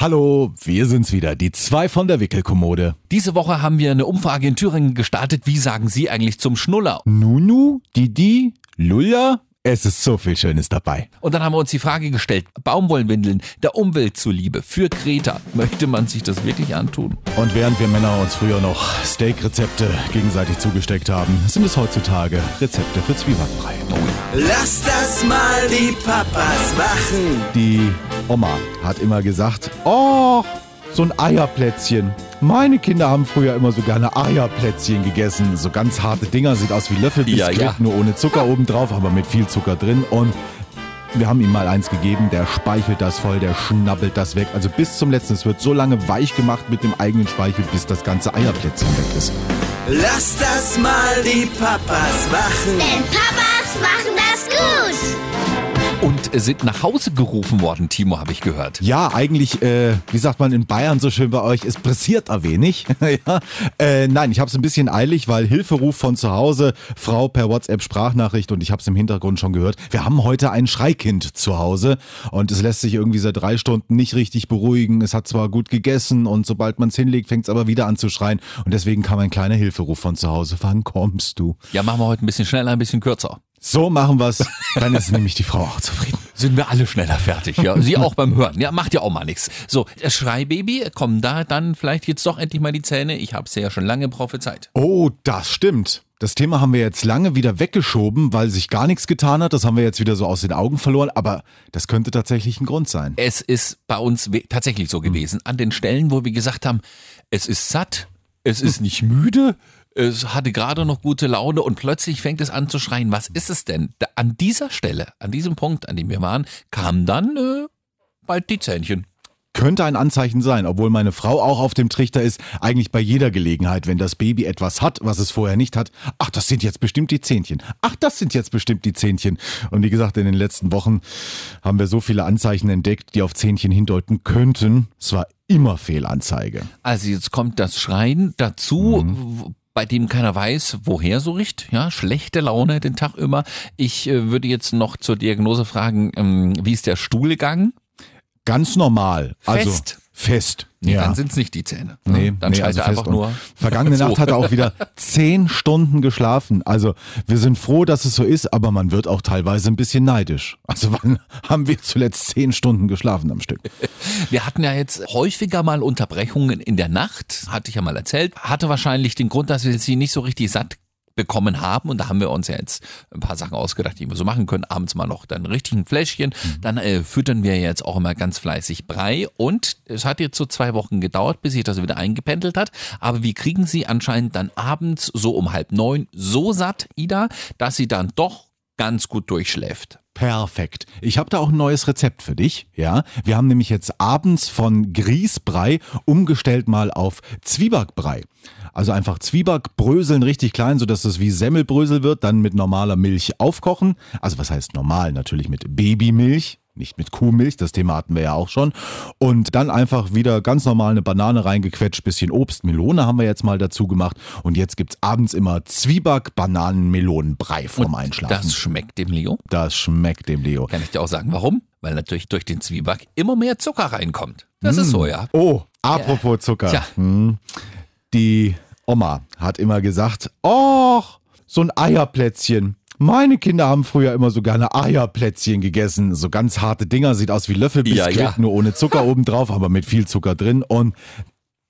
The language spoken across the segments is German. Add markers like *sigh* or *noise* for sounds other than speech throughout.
Hallo, wir sind's wieder, die zwei von der Wickelkommode. Diese Woche haben wir eine Umfrage in Thüringen gestartet. Wie sagen Sie eigentlich zum Schnuller? Nunu, Didi, Lulla, es ist so viel Schönes dabei. Und dann haben wir uns die Frage gestellt, Baumwollwindeln der Umwelt zuliebe für Greta, *laughs* möchte man sich das wirklich antun? Und während wir Männer uns früher noch Steak-Rezepte gegenseitig zugesteckt haben, sind es heutzutage Rezepte für Zwiebackbrei. Lass das mal die Papas machen. Die Oma hat immer gesagt, oh, so ein Eierplätzchen. Meine Kinder haben früher immer so gerne Eierplätzchen gegessen. So ganz harte Dinger, sieht aus wie Löffelbiskuit, Ja, ja. nur ohne Zucker obendrauf, aber mit viel Zucker drin. Und wir haben ihm mal eins gegeben, der speichelt das voll, der schnabbelt das weg. Also bis zum letzten. Es wird so lange weich gemacht mit dem eigenen Speichel, bis das ganze Eierplätzchen weg ist. Lass das mal die Papas machen. Denn Papas machen das gut. Und sind nach Hause gerufen worden, Timo, habe ich gehört. Ja, eigentlich, äh, wie sagt man in Bayern so schön bei euch, es pressiert ein wenig. *laughs* ja. äh, nein, ich habe es ein bisschen eilig, weil Hilferuf von zu Hause, Frau per WhatsApp Sprachnachricht und ich habe es im Hintergrund schon gehört. Wir haben heute ein Schreikind zu Hause und es lässt sich irgendwie seit drei Stunden nicht richtig beruhigen. Es hat zwar gut gegessen und sobald man es hinlegt, fängt es aber wieder an zu schreien und deswegen kam ein kleiner Hilferuf von zu Hause. Wann kommst du? Ja, machen wir heute ein bisschen schneller, ein bisschen kürzer. So machen wir's. Dann ist nämlich die Frau auch zufrieden. Sind wir alle schneller fertig, ja. Sie auch beim Hören. Ja, macht ja auch mal nichts. So, das Schreibaby, kommen da dann vielleicht jetzt doch endlich mal die Zähne? Ich habe es ja schon lange prophezeit. Oh, das stimmt. Das Thema haben wir jetzt lange wieder weggeschoben, weil sich gar nichts getan hat. Das haben wir jetzt wieder so aus den Augen verloren. Aber das könnte tatsächlich ein Grund sein. Es ist bei uns tatsächlich so gewesen. An den Stellen, wo wir gesagt haben, es ist satt, es ist nicht müde, es hatte gerade noch gute Laune und plötzlich fängt es an zu schreien. Was ist es denn? Da, an dieser Stelle, an diesem Punkt, an dem wir waren, kamen dann äh, bald die Zähnchen. Könnte ein Anzeichen sein, obwohl meine Frau auch auf dem Trichter ist, eigentlich bei jeder Gelegenheit, wenn das Baby etwas hat, was es vorher nicht hat. Ach, das sind jetzt bestimmt die Zähnchen. Ach, das sind jetzt bestimmt die Zähnchen. Und wie gesagt, in den letzten Wochen haben wir so viele Anzeichen entdeckt, die auf Zähnchen hindeuten könnten. Es war immer Fehlanzeige. Also jetzt kommt das Schreien dazu, w- bei dem keiner weiß, woher so riecht. Ja, schlechte Laune den Tag über. Ich äh, würde jetzt noch zur Diagnose fragen, ähm, wie ist der Stuhlgang? Ganz normal. Also Fest. Nee, ja. dann sind es nicht die Zähne. Nee, dann nee, also einfach nur. Vergangene *laughs* so. Nacht hat er auch wieder zehn Stunden geschlafen. Also wir sind froh, dass es so ist, aber man wird auch teilweise ein bisschen neidisch. Also *laughs* wann haben wir zuletzt zehn Stunden geschlafen am Stück? *laughs* Wir hatten ja jetzt häufiger mal Unterbrechungen in der Nacht, hatte ich ja mal erzählt. Hatte wahrscheinlich den Grund, dass wir sie nicht so richtig satt bekommen haben und da haben wir uns ja jetzt ein paar Sachen ausgedacht, die wir so machen können. Abends mal noch dann richtig ein Fläschchen. Dann äh, füttern wir jetzt auch immer ganz fleißig Brei und es hat jetzt so zwei Wochen gedauert, bis sich das wieder eingependelt hat. Aber wir kriegen sie anscheinend dann abends so um halb neun so satt, Ida, dass sie dann doch ganz gut durchschläft. Perfekt. Ich habe da auch ein neues Rezept für dich. Ja, wir haben nämlich jetzt abends von Grießbrei umgestellt mal auf Zwiebackbrei. Also einfach Zwieback bröseln richtig klein, sodass es wie Semmelbrösel wird, dann mit normaler Milch aufkochen. Also was heißt normal? Natürlich mit Babymilch. Nicht mit Kuhmilch, das Thema hatten wir ja auch schon. Und dann einfach wieder ganz normal eine Banane reingequetscht, bisschen Obst, Melone haben wir jetzt mal dazu gemacht. Und jetzt gibt's abends immer Zwieback, Bananen, Melonenbrei vorm Einschlafen. Das schmeckt dem Leo. Das schmeckt dem Leo. Kann ich dir auch sagen, warum? Weil natürlich durch den Zwieback immer mehr Zucker reinkommt. Das ist so, ja. Oh, apropos Zucker. Tja. Hm. Die Oma hat immer gesagt, oh, so ein Eierplätzchen. Meine Kinder haben früher immer so gerne Eierplätzchen gegessen. So ganz harte Dinger, sieht aus wie Löffelbiskuit, Ja, ja. nur ohne Zucker *laughs* obendrauf, aber mit viel Zucker drin. Und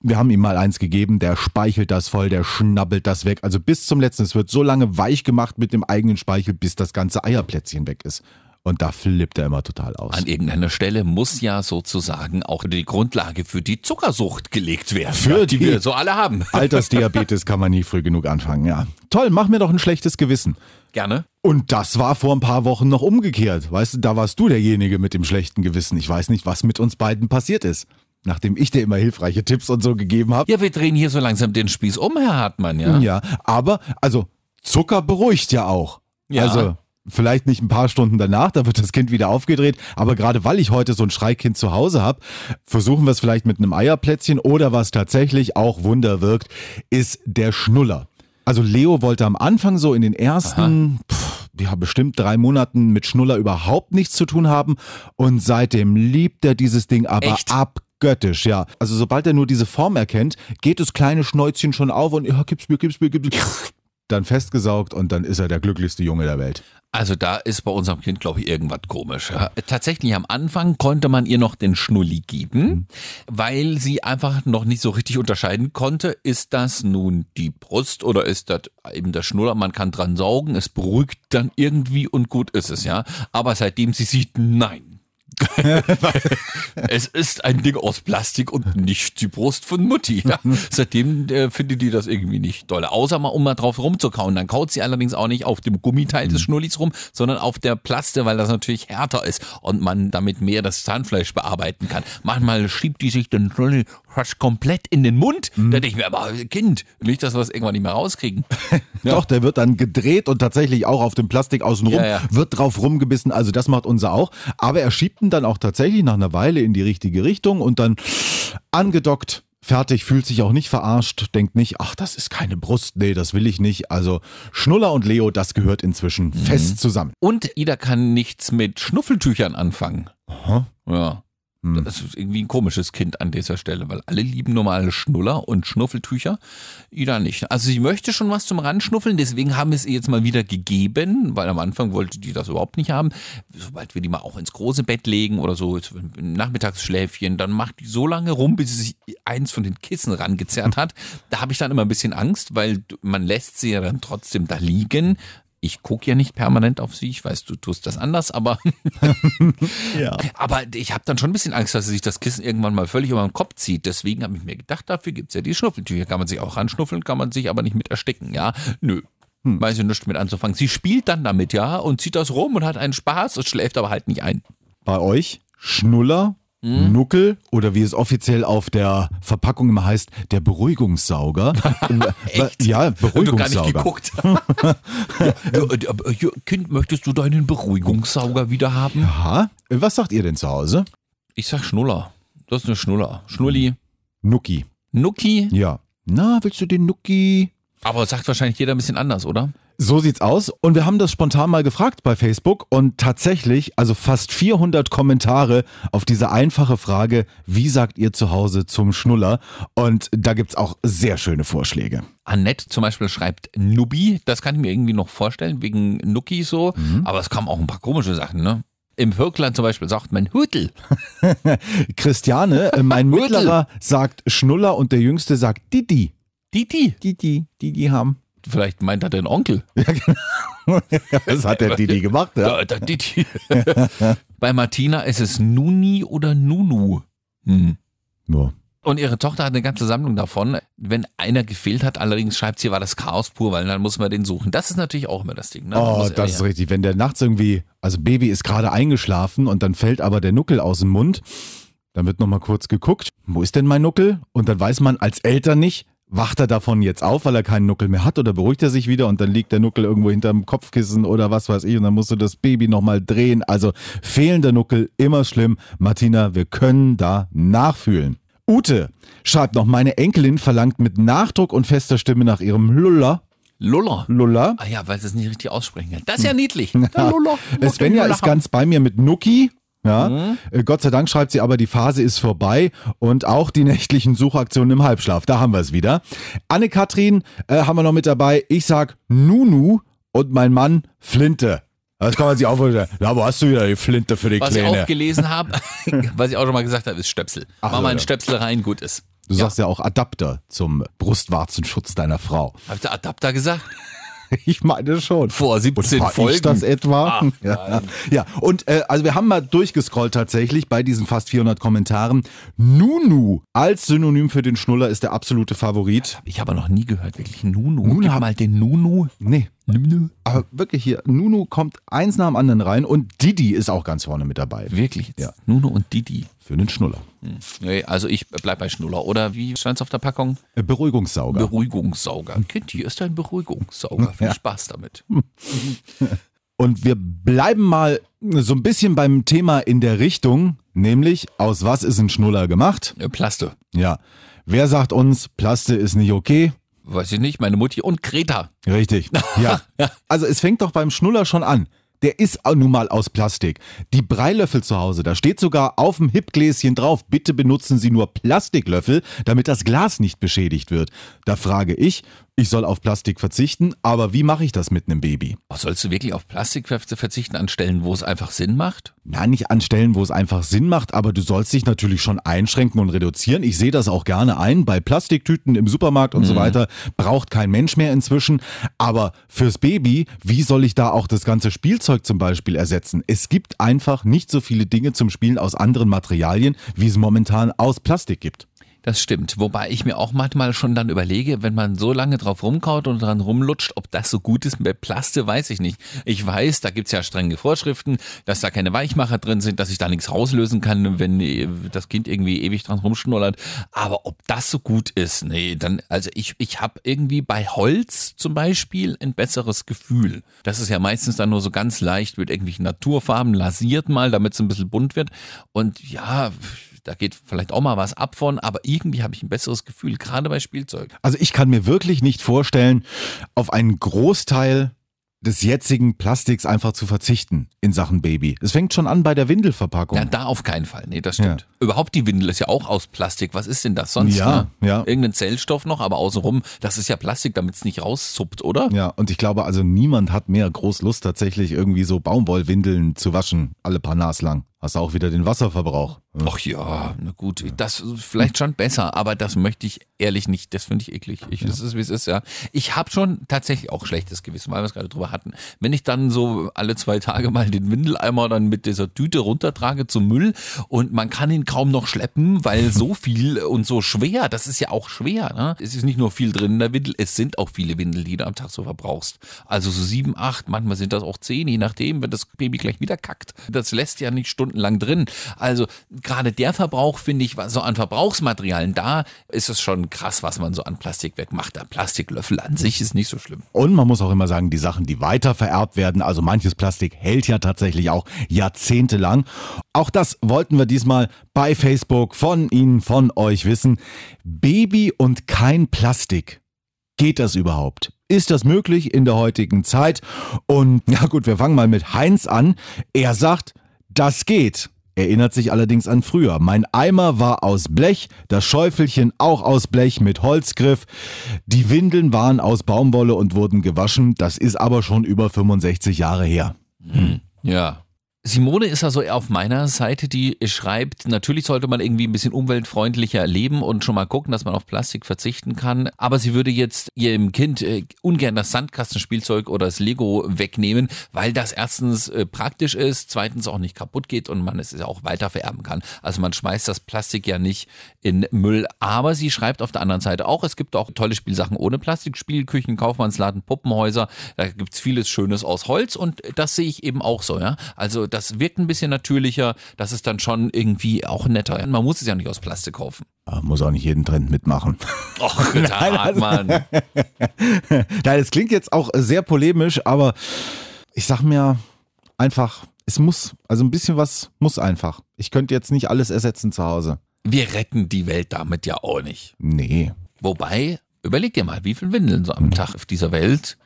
wir haben ihm mal eins gegeben, der speichelt das voll, der schnabbelt das weg. Also bis zum letzten. Es wird so lange weich gemacht mit dem eigenen Speichel, bis das ganze Eierplätzchen weg ist. Und da flippt er immer total aus. An irgendeiner Stelle muss ja sozusagen auch die Grundlage für die Zuckersucht gelegt werden, Für die, die- wir so alle haben. *laughs* Altersdiabetes kann man nie früh genug anfangen, ja. Toll, mach mir doch ein schlechtes Gewissen. Gerne. Und das war vor ein paar Wochen noch umgekehrt. Weißt du, da warst du derjenige mit dem schlechten Gewissen. Ich weiß nicht, was mit uns beiden passiert ist. Nachdem ich dir immer hilfreiche Tipps und so gegeben habe. Ja, wir drehen hier so langsam den Spieß um, Herr Hartmann, ja. Ja. aber, also, Zucker beruhigt ja auch. Ja. Also, vielleicht nicht ein paar Stunden danach, da wird das Kind wieder aufgedreht. Aber gerade weil ich heute so ein Schreikind zu Hause habe, versuchen wir es vielleicht mit einem Eierplätzchen oder was tatsächlich auch Wunder wirkt, ist der Schnuller. Also Leo wollte am Anfang so in den ersten, pff, ja bestimmt drei Monaten mit Schnuller überhaupt nichts zu tun haben und seitdem liebt er dieses Ding aber Echt? göttisch, ja. Also sobald er nur diese Form erkennt, geht das kleine Schnäuzchen schon auf und ja, gib's mir, gib's mir, gib's mir. Dann festgesaugt und dann ist er der glücklichste Junge der Welt. Also da ist bei unserem Kind, glaube ich, irgendwas komisch. Ja. Tatsächlich am Anfang konnte man ihr noch den Schnulli geben, weil sie einfach noch nicht so richtig unterscheiden konnte, ist das nun die Brust oder ist das eben der Schnuller. Man kann dran saugen, es beruhigt dann irgendwie und gut ist es, ja. Aber seitdem sie sieht, nein. *laughs* es ist ein Ding aus Plastik und nicht die Brust von Mutti. Ja. *laughs* Seitdem äh, findet die das irgendwie nicht toll. Außer mal, um mal drauf rumzukauen. Dann kaut sie allerdings auch nicht auf dem Gummiteil des Schnullis rum, sondern auf der Plaste, weil das natürlich härter ist und man damit mehr das Zahnfleisch bearbeiten kann. Manchmal schiebt die sich den Schnulli fast komplett in den Mund. Da denke ich mir, aber Kind, nicht, dass wir es irgendwann nicht mehr rauskriegen. Ja. *laughs* Doch, der wird dann gedreht und tatsächlich auch auf dem Plastik außenrum, ja. wird drauf rumgebissen. Also das macht unser auch. Aber er schiebt ihn dann auch tatsächlich nach einer Weile in die richtige Richtung und dann angedockt. Fertig, fühlt sich auch nicht verarscht, denkt nicht, ach, das ist keine Brust, nee, das will ich nicht. Also Schnuller und Leo, das gehört inzwischen Mhm. fest zusammen. Und Ida kann nichts mit Schnuffeltüchern anfangen. Aha. Ja. Hm. Das ist irgendwie ein komisches Kind an dieser Stelle, weil alle lieben normale Schnuller und Schnuffeltücher. Ida nicht. Also sie möchte schon was zum Ranschnuffeln, deswegen haben wir es ihr jetzt mal wieder gegeben, weil am Anfang wollte die das überhaupt nicht haben. Sobald wir die mal auch ins große Bett legen oder so, im Nachmittagsschläfchen, dann macht die so lange rum, bis sie sich eins von den Kissen rangezerrt hat. Da habe ich dann immer ein bisschen Angst, weil man lässt sie ja dann trotzdem da liegen. Ich gucke ja nicht permanent auf sie, ich weiß, du tust das anders, aber *laughs* Ja. aber ich habe dann schon ein bisschen Angst, dass sie sich das Kissen irgendwann mal völlig über den Kopf zieht. Deswegen habe ich mir gedacht, dafür gibt's ja die Schnuffeltücher. Kann man sich auch ranschnuffeln, kann man sich aber nicht mit ersticken, ja? Nö. Weiß ich nichts mit anzufangen. Sie spielt dann damit, ja, und zieht das rum und hat einen Spaß und schläft aber halt nicht ein. Bei euch Schnuller, Hm? Nuckel oder wie es offiziell auf der Verpackung immer heißt, der Beruhigungssauger. *laughs* Echt? Ja, Und du gar nicht Beruhigungssauger. geguckt. *laughs* ja, äh, äh, Kind, möchtest du deinen Beruhigungssauger wieder haben? Aha. Was sagt ihr denn zu Hause? Ich sag Schnuller. Das ist eine Schnuller. Schnulli. Nucki. Nucki. Ja. Na, willst du den Nucki? Aber sagt wahrscheinlich jeder ein bisschen anders, oder? So sieht's aus. Und wir haben das spontan mal gefragt bei Facebook und tatsächlich, also fast 400 Kommentare auf diese einfache Frage, wie sagt ihr zu Hause zum Schnuller? Und da gibt's auch sehr schöne Vorschläge. Annette zum Beispiel schreibt Nubi, das kann ich mir irgendwie noch vorstellen, wegen Nuki so, aber es kamen auch ein paar komische Sachen, ne? Im Völkland zum Beispiel sagt man Hütel. *laughs* Christiane, äh, mein. Mittlerer sagt Schnuller und der Jüngste sagt Didi. Didi. Didi, Didi haben. Vielleicht meint er den Onkel. *laughs* Das hat der Didi gemacht, ja. Da, Didi. *laughs* Bei Martina ist es Nuni oder Nunu. Hm. ja. Und ihre Tochter hat eine ganze Sammlung davon. Wenn einer gefehlt hat, allerdings schreibt sie, war das Chaos pur, weil dann muss man den suchen. Das ist natürlich auch immer das Ding. Ne? Oh, das ist ja. richtig. Wenn der nachts irgendwie, also Baby ist gerade eingeschlafen und dann fällt aber der Nuckel aus dem Mund, dann wird nochmal kurz geguckt, wo ist denn mein Nuckel? Und dann weiß man als Eltern nicht, wacht er davon jetzt auf, weil er keinen Nuckel mehr hat oder beruhigt er sich wieder und dann liegt der Nuckel irgendwo hinterm Kopfkissen oder was weiß ich und dann musst du das Baby nochmal drehen. Also fehlender Nuckel, immer schlimm. Martina, wir können da nachfühlen. Ute schreibt noch, meine Enkelin verlangt mit Nachdruck und fester Stimme nach ihrem Lulla. Luller. Lulla. Ah ja, weil sie es nicht richtig aussprechen kann. Das ist ja niedlich. *laughs* Luller. Äh, Svenja ist ganz bei mir mit Nuki. Ja, Mhm. Äh, Gott sei Dank schreibt sie aber, die Phase ist vorbei und auch die *laughs* nächtlichen Suchaktionen im Halbschlaf. Da haben wir es wieder. Anne-Kathrin äh, haben wir noch mit dabei. Ich sag Nunu und mein Mann Flinte. Das kann man sich auch vorstellen. Ja, wo hast du wieder die Flinte für die Was ich Kleine? auch gelesen habe, *laughs* was ich auch schon mal gesagt habe, ist Stöpsel. Ach, Mach mal einen ja. Stöpsel rein, gut ist. Du sagst ja auch Adapter zum Brustwarzenschutz deiner Frau. Hab ich da Adapter gesagt? *laughs* Ich meine schon. Vor 17 War Folgen. ich das etwa? Ah, ja. ja, und äh, also wir haben mal durchgescrollt tatsächlich bei diesen fast 400 Kommentaren. Nunu als Synonym für den Schnuller ist der absolute Favorit. Ich habe noch nie gehört, wirklich Nunu. Nunu Gib mal den Nunu. Nee, Nunu. aber wirklich hier, Nunu kommt eins nach dem anderen rein und Didi ist auch ganz vorne mit dabei. Wirklich jetzt? Ja. Nunu und Didi. Für den Schnuller. Nee, also ich bleib bei Schnuller. Oder wie stand's auf der Packung? Äh, Beruhigungssauger. Beruhigungssauger. Kind, hier ist ein Beruhigungssauger. Viel Spaß damit. *laughs* Und wir bleiben mal so ein bisschen beim Thema in der Richtung, nämlich aus was ist ein Schnuller gemacht? Äh, Plaste. Ja. Wer sagt uns, Plaste ist nicht okay? Weiß ich nicht, meine Mutti und Greta. Richtig. *laughs* Ja. Also es fängt doch beim Schnuller schon an. der ist nun mal aus Plastik. Die Breilöffel zu Hause, da steht sogar auf dem Hipgläschen drauf, bitte benutzen Sie nur Plastiklöffel, damit das Glas nicht beschädigt wird. Da frage ich, ich soll auf Plastik verzichten, aber wie mache ich das mit einem Baby? Sollst du wirklich auf Plastik verzichten an Stellen, wo es einfach Sinn macht? Nein, nicht an Stellen, wo es einfach Sinn macht, aber du sollst dich natürlich schon einschränken und reduzieren. Ich sehe das auch gerne ein. Bei Plastiktüten im Supermarkt und mhm. so weiter braucht kein Mensch mehr inzwischen. Aber fürs Baby, wie soll ich da auch das ganze Spielzeug zum Beispiel ersetzen? Es gibt einfach nicht so viele Dinge zum Spielen aus anderen Materialien, wie es momentan aus Plastik gibt. Das stimmt. Wobei ich mir auch manchmal schon dann überlege, wenn man so lange drauf rumkaut und dran rumlutscht, ob das so gut ist. Bei Plaste weiß ich nicht. Ich weiß, da gibt's ja strenge Vorschriften, dass da keine Weichmacher drin sind, dass ich da nichts rauslösen kann, wenn äh, das Kind irgendwie ewig dran rumschnullert. Aber ob das so gut ist, nee, dann, also ich, ich habe irgendwie bei Holz zum Beispiel ein besseres Gefühl. Das ist ja meistens dann nur so ganz leicht mit irgendwelchen Naturfarben lasiert mal, damit es ein bisschen bunt wird. Und ja, da geht vielleicht auch mal was ab von, aber irgendwie habe ich ein besseres Gefühl, gerade bei Spielzeug. Also ich kann mir wirklich nicht vorstellen, auf einen Großteil des jetzigen Plastiks einfach zu verzichten in Sachen Baby. Es fängt schon an bei der Windelverpackung. Ja, da auf keinen Fall. Nee, das stimmt. Ja. Überhaupt die Windel ist ja auch aus Plastik. Was ist denn das sonst? Ja, ne? ja. Irgendein Zellstoff noch, aber außenrum, das ist ja Plastik, damit es nicht rauszuppt, oder? Ja, und ich glaube, also niemand hat mehr groß Lust, tatsächlich irgendwie so Baumwollwindeln zu waschen, alle paar Nas lang. Hast du auch wieder den Wasserverbrauch. Ach ja, na gut, das ist vielleicht schon besser, aber das möchte ich ehrlich nicht. Das finde ich eklig. Ich, Das ist, wie es ist, ja. Ich habe schon tatsächlich auch schlechtes Gewissen, weil wir es gerade drüber hatten. Wenn ich dann so alle zwei Tage mal den Windeleimer dann mit dieser Tüte runtertrage zum Müll und man kann ihn kaum noch schleppen, weil so *laughs* viel und so schwer, das ist ja auch schwer. Ne? Es ist nicht nur viel drin in der Windel, es sind auch viele Windeln, die du am Tag so verbrauchst. Also so sieben, acht, manchmal sind das auch zehn, je nachdem, wenn das Baby gleich wieder kackt. Das lässt ja nicht Stunden stundenlang drin. Also gerade der Verbrauch, finde ich, so an Verbrauchsmaterialien, da ist es schon krass, was man so an Plastik wegmacht. Der Plastiklöffel an sich ist nicht so schlimm. Und man muss auch immer sagen, die Sachen, die weiter vererbt werden, also manches Plastik hält ja tatsächlich auch jahrzehntelang. Auch das wollten wir diesmal bei Facebook von Ihnen, von euch wissen. Baby und kein Plastik. Geht das überhaupt? Ist das möglich in der heutigen Zeit? Und ja gut, wir fangen mal mit Heinz an. Er sagt, das geht. Erinnert sich allerdings an früher. Mein Eimer war aus Blech, das Schäufelchen auch aus Blech mit Holzgriff. Die Windeln waren aus Baumwolle und wurden gewaschen. Das ist aber schon über 65 Jahre her. Hm. Ja, Simone ist also auf meiner Seite, die schreibt, natürlich sollte man irgendwie ein bisschen umweltfreundlicher leben und schon mal gucken, dass man auf Plastik verzichten kann. Aber sie würde jetzt ihrem Kind äh, ungern das Sandkastenspielzeug oder das Lego wegnehmen, weil das erstens äh, praktisch ist, zweitens auch nicht kaputt geht und man es ja auch weiter vererben kann. Also man schmeißt das Plastik ja nicht in Müll. Aber sie schreibt auf der anderen Seite auch, es gibt auch tolle Spielsachen ohne Plastik, Spielküchen, Kaufmannsladen, Puppenhäuser. Da gibt's vieles Schönes aus Holz und das sehe ich eben auch so. Ja, also das wirkt ein bisschen natürlicher, das ist dann schon irgendwie auch netter. Man muss es ja nicht aus Plastik kaufen. Ja, muss auch nicht jeden Trend mitmachen. Och, *laughs* Nein, also, Mann. *laughs* Nein, es klingt jetzt auch sehr polemisch, aber ich sag mir einfach, es muss, also ein bisschen was muss einfach. Ich könnte jetzt nicht alles ersetzen zu Hause. Wir retten die Welt damit ja auch nicht. Nee. Wobei, überleg dir mal, wie viel Windeln so am. Tag auf dieser Welt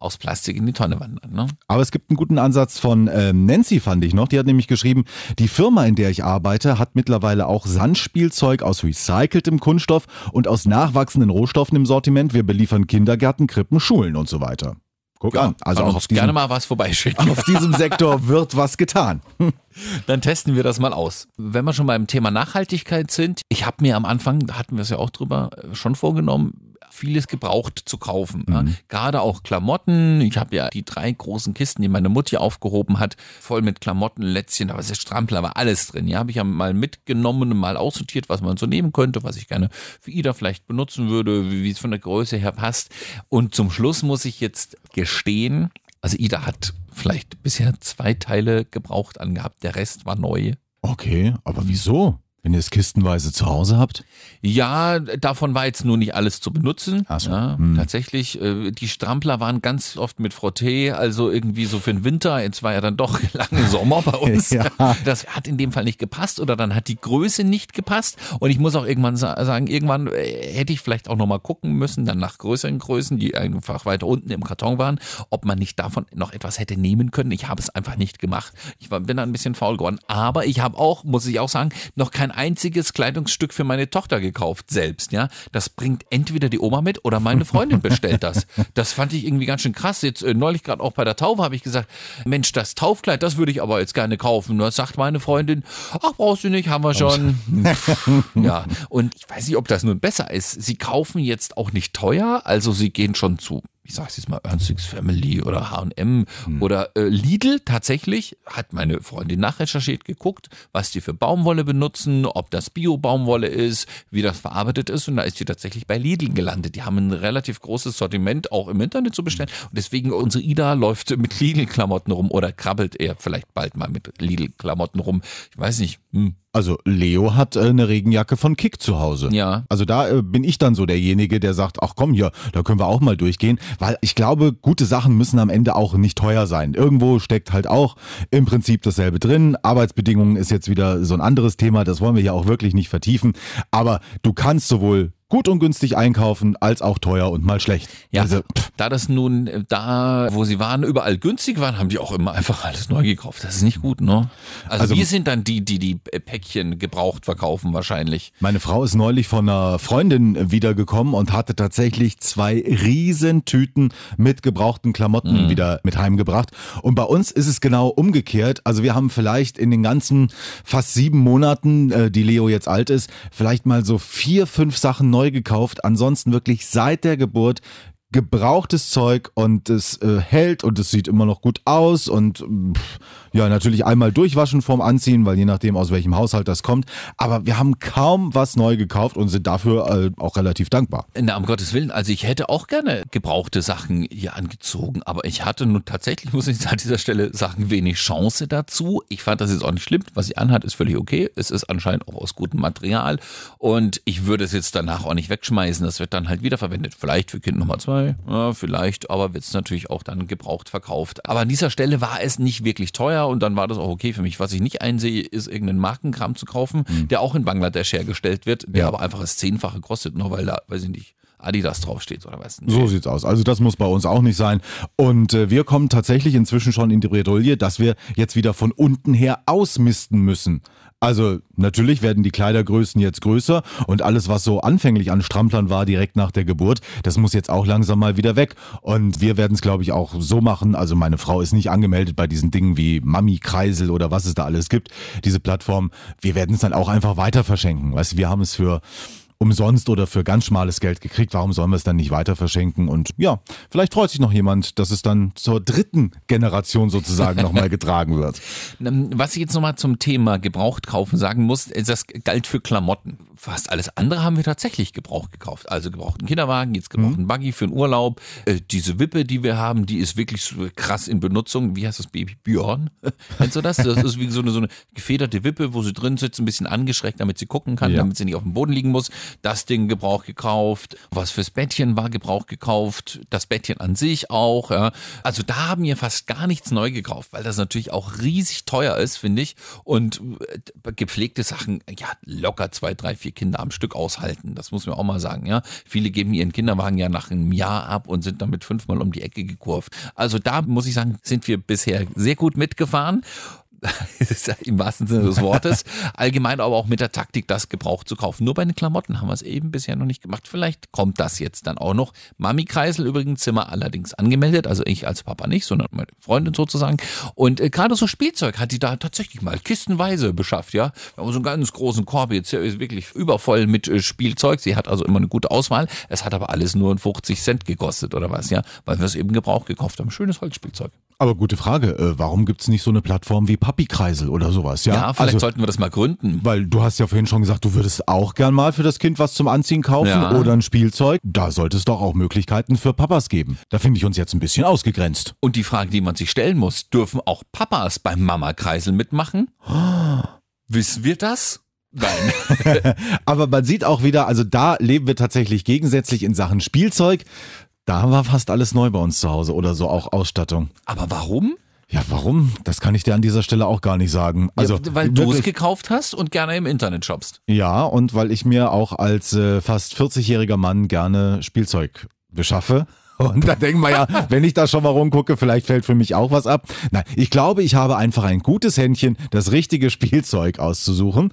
aus Plastik in die Tonne wandern. Ne? Aber es gibt einen guten Ansatz von ähm, Nancy, fand ich noch. Die hat nämlich geschrieben, die Firma, in der ich arbeite, hat mittlerweile auch Sandspielzeug aus recyceltem Kunststoff und aus nachwachsenden Rohstoffen im Sortiment. Wir beliefern Kindergärten, Krippen, Schulen und so weiter. Guck ja, an. Also auch auf diesem, gerne mal was vorbeischicken. *laughs* Auf diesem Sektor wird was getan. *laughs* Dann testen wir das mal aus. Wenn wir schon beim Thema Nachhaltigkeit sind, ich habe mir am Anfang, da hatten wir es ja auch drüber, äh, schon vorgenommen, vieles gebraucht zu kaufen. Mhm. Ja. Gerade auch Klamotten. Ich habe ja die drei großen Kisten, die meine Mutti aufgehoben hat, voll mit Klamotten, Lätzchen, aber es ist Strampler, war alles drin. Ja, habe ich ja mal mitgenommen mal aussortiert, was man so nehmen könnte, was ich gerne für Ida vielleicht benutzen würde, wie es von der Größe her passt. Und zum Schluss muss ich jetzt gestehen, also Ida hat vielleicht bisher zwei Teile gebraucht angehabt, der Rest war neu. Okay, aber wieso? Wenn ihr es kistenweise zu Hause habt? Ja, davon war jetzt nur nicht alles zu benutzen. Ach so. Ja, Hm. Tatsächlich, äh, die Strampler waren ganz oft mit Frotté, also irgendwie so für den Winter. Jetzt war ja dann doch *laughs* lange Sommer bei uns. Ja. Das hat in dem Fall nicht gepasst oder dann hat die Größe nicht gepasst. Und ich muss auch irgendwann sa- sagen, irgendwann äh, hätte ich vielleicht auch nochmal gucken müssen, dann nach größeren Größen, die einfach weiter unten im Karton waren, ob man nicht davon noch etwas hätte nehmen können. Ich habe es einfach nicht gemacht. Ich war, bin da ein bisschen faul geworden. Aber ich habe auch, muss ich auch sagen, noch kein einziges Kleidungsstück für meine Tochter gekauft selbst. Ja, das bringt entweder die Oma mit oder meine Freundin bestellt das. *laughs* Das fand ich irgendwie ganz schön krass. Jetzt äh, neulich gerade auch bei der Taufe habe ich gesagt, Mensch, das Taufkleid, das würde ich aber jetzt gerne kaufen. Das sagt meine Freundin, ach brauchst du nicht, haben wir schon. *laughs* ja, und ich weiß nicht, ob das nun besser ist. Sie kaufen jetzt auch nicht teuer, also sie gehen schon zu ich sag's jetzt mal, Ernstix Family oder H&M oder äh, Lidl tatsächlich, hat meine Freundin nachrecherchiert, geguckt, was die für Baumwolle benutzen, ob das Bio-Baumwolle ist, wie das verarbeitet ist und da ist sie tatsächlich bei Lidl gelandet. Die haben ein relativ großes Sortiment auch im Internet zu bestellen und deswegen unsere Ida läuft mit Lidl-Klamotten rum oder krabbelt eher vielleicht bald mal mit Lidl-Klamotten rum. Ich weiß nicht, hm. Also Leo hat äh, eine Regenjacke von Kick zu Hause. Ja. Also da äh, bin ich dann so derjenige, der sagt, ach komm hier, da können wir auch mal durchgehen, weil ich glaube, gute Sachen müssen am Ende auch nicht teuer sein. Irgendwo steckt halt auch im Prinzip dasselbe drin. Arbeitsbedingungen ist jetzt wieder so ein anderes Thema, das wollen wir ja auch wirklich nicht vertiefen, aber du kannst sowohl gut und günstig einkaufen, als auch teuer und mal schlecht. Ja, Also, da das nun äh, da, wo sie waren, überall günstig waren, haben die auch immer einfach alles neu gekauft. Das ist nicht gut, ne? Also, Also- wir sind dann die, die die Päckchen gebraucht verkaufen wahrscheinlich. Meine Frau ist neulich von einer Freundin wiedergekommen und hatte tatsächlich zwei riesen Tüten mit gebrauchten Klamotten wieder mit heimgebracht. Und bei uns ist es genau umgekehrt. Also wir haben vielleicht in den ganzen fast sieben Monaten, äh, die Leo jetzt alt ist, vielleicht mal so vier, fünf Sachen neu gekauft. Ansonsten wirklich seit der Geburt gebrauchtes Zeug und es äh, hält und es sieht immer noch gut aus und pff, ja, natürlich einmal durchwaschen vorm Anziehen, weil je nachdem aus welchem Haushalt das kommt. Aber wir haben kaum was neu gekauft und sind dafür äh, auch relativ dankbar. Na, um Gottes Willen, also ich hätte auch gerne gebrauchte Sachen hier angezogen, aber ich hatte nun tatsächlich, *laughs* muss ich an dieser Stelle sagen, wenig Chance dazu. Ich fand das jetzt auch nicht schlimm. Was sie anhat, ist völlig okay. Es ist anscheinend auch aus gutem Material und ich würde es jetzt danach auch nicht wegschmeißen. Das wird dann halt wiederverwendet. Vielleicht für Kind Nummer zwei, ja, vielleicht, aber wird es natürlich auch dann gebraucht verkauft. Aber an dieser Stelle war es nicht wirklich teuer und dann war das auch okay für mich. Was ich nicht einsehe, ist irgendeinen Markenkram zu kaufen, der auch in Bangladesch hergestellt wird, der Ja. aber einfach das Zehnfache kostet, nur weil da, weiß ich nicht, Adidas draufsteht oder was. So sieht's aus. Also das muss bei uns auch nicht sein. Und äh, wir kommen tatsächlich inzwischen schon in die Bredouille, dass wir jetzt wieder von unten her ausmisten müssen. Also natürlich werden die Kleidergrößen jetzt größer und alles, was so anfänglich an Stramplern war direkt nach der Geburt, das muss jetzt auch langsam mal wieder weg. Und wir werden es, glaube ich, auch so machen. Also meine Frau ist nicht angemeldet bei diesen Dingen wie Mami Kreisel oder was es da alles gibt, diese Plattform. Wir werden es dann auch einfach weiter verschenken. Weißt du, wir haben es für umsonst oder für ganz schmales Geld gekriegt. Warum sollen wir es dann nicht weiter verschenken? Und ja, vielleicht freut sich noch jemand, dass es dann zur dritten Generation sozusagen nochmal *laughs* getragen wird. Ähm, Was ich jetzt nochmal zum Thema gebraucht kaufen sagen muss, ist, das galt für Klamotten. Fast alles andere haben wir tatsächlich gebraucht gekauft. Also gebrauchten Kinderwagen, jetzt gebrauchten Buggy für den Urlaub. Äh, diese Wippe, die wir haben, die ist wirklich so krass in Benutzung. Wie heißt das Baby? Björn? *laughs* Kennst du das? Das ist wie so eine, so eine gefederte Wippe, wo sie drin sitzt, ein bisschen angeschreckt, damit sie gucken kann, Ja. damit sie nicht auf dem Boden liegen muss. Das Ding Gebrauch gekauft. Was fürs Bettchen war Gebrauch gekauft. Das Bettchen an sich auch. Ja. Also da haben wir fast gar nichts neu gekauft, weil das natürlich auch riesig teuer ist, finde ich. Und äh, gepflegte Sachen, ja, locker zwei, drei, vier Kinder am Stück aushalten. Das muss man auch mal sagen, ja. Viele geben ihren Kinderwagen ja nach einem Jahr ab und sind damit fünfmal um die Ecke gekurvt. Also da muss ich sagen, sind wir bisher sehr gut mitgefahren. *laughs* im wahrsten Sinne des Wortes. Allgemein aber auch mit der Taktik, das Gebrauch zu kaufen. Nur bei den Klamotten haben wir es eben bisher noch nicht gemacht. Vielleicht kommt das jetzt dann auch noch. Mami-Kreisel übrigens sind wir allerdings angemeldet. Also ich als Papa nicht, sondern meine Freundin sozusagen. Und äh, gerade so Spielzeug hat die da tatsächlich mal kistenweise beschafft, ja. Wir haben so einen ganz großen Korb jetzt hier ist wirklich übervoll mit äh, Spielzeug. Sie hat also immer eine gute Auswahl. Es hat aber alles nur 50 Cent gekostet oder was, ja. Weil wir es eben Gebrauch gekauft haben. Schönes Holzspielzeug. Aber gute Frage, äh, warum gibt's nicht so eine Plattform wie Papi-Kreisel oder sowas? Ja, Ja, vielleicht also, sollten wir das mal gründen. weil du hast ja vorhin schon gesagt, du würdest auch gern mal für das Kind was zum Anziehen kaufen Ja. oder ein Spielzeug. Da sollte es doch auch Möglichkeiten für Papas geben. Da finde ich uns jetzt ein bisschen ausgegrenzt. Und die Frage, die man sich stellen muss, dürfen auch Papas beim Mama-Kreisel mitmachen? *gasps* Wissen wir das? Nein. *laughs* Aber man sieht auch wieder, also da leben wir tatsächlich gegensätzlich in Sachen Spielzeug. Da war fast alles neu bei uns zu Hause oder so auch Ausstattung. Aber warum? Ja, warum? Das kann ich dir an dieser Stelle auch gar nicht sagen. Also, ja, weil du es gekauft hast und gerne im Internet shoppst. Ja, und weil ich mir auch als äh, fast 40-jähriger Mann gerne Spielzeug beschaffe. *laughs* Und da denken wir ja, *laughs* wenn ich da schon mal rumgucke, vielleicht fällt für mich auch was ab. Nein, ich glaube, ich habe einfach ein gutes Händchen, das richtige Spielzeug auszusuchen.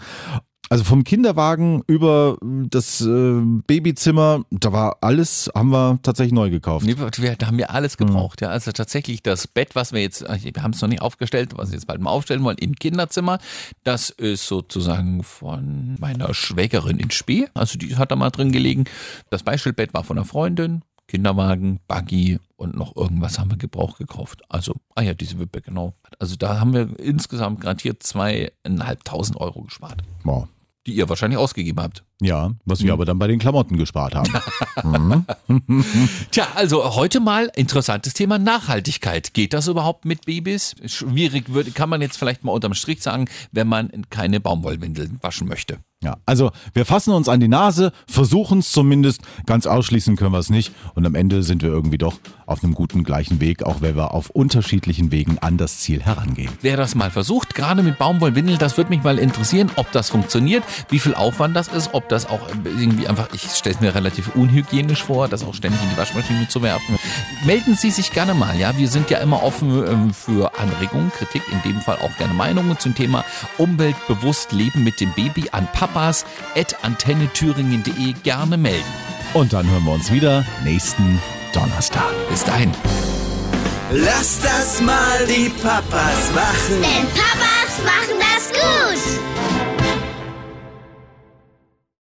Also vom Kinderwagen über das äh, Babyzimmer, da war alles, haben wir tatsächlich neu gekauft. Nee, wir, da haben wir alles gebraucht. Ja, also tatsächlich das Bett, was wir jetzt, äh, wir haben es noch nicht aufgestellt, was wir jetzt bald mal aufstellen wollen, im Kinderzimmer, das ist sozusagen von meiner Schwägerin in Spee. Also die hat da mal drin gelegen. Das Beistellbett war von einer Freundin. Kinderwagen, Buggy und noch irgendwas haben wir Gebrauch gekauft. Also, ah ja, diese Wippe, genau. Also da haben wir insgesamt garantiert zweieinhalbtausend Euro gespart, Wow. Die ihr wahrscheinlich ausgegeben habt. Ja, was wir aber dann bei den Klamotten gespart haben. *laughs* Tja, also heute mal interessantes Thema Nachhaltigkeit. Geht das überhaupt mit Babys? Schwierig würde, kann man jetzt vielleicht mal unterm Strich sagen, wenn man keine Baumwollwindeln waschen möchte. Ja, also wir fassen uns an die Nase, versuchen es zumindest, ganz ausschließen können wir es nicht und am Ende sind wir irgendwie doch auf einem guten gleichen Weg, auch wenn wir auf unterschiedlichen Wegen an das Ziel herangehen. Wer das mal versucht, gerade mit Baumwollwindeln, das würde mich mal interessieren, ob das funktioniert, wie viel Aufwand das ist, ob das auch irgendwie einfach, ich stelle es mir relativ unhygienisch vor, das auch ständig in die Waschmaschine zu werfen. Melden Sie sich gerne mal, ja, wir sind ja immer offen ähm, für Anregungen, Kritik, in dem Fall auch gerne Meinungen zum Thema umweltbewusst leben mit dem Baby an papas at antennethüringen.de gerne melden. Und dann hören wir uns wieder nächsten Donnerstag. Bis dahin. Lass das mal die Papas machen. Denn Papas machen das gut.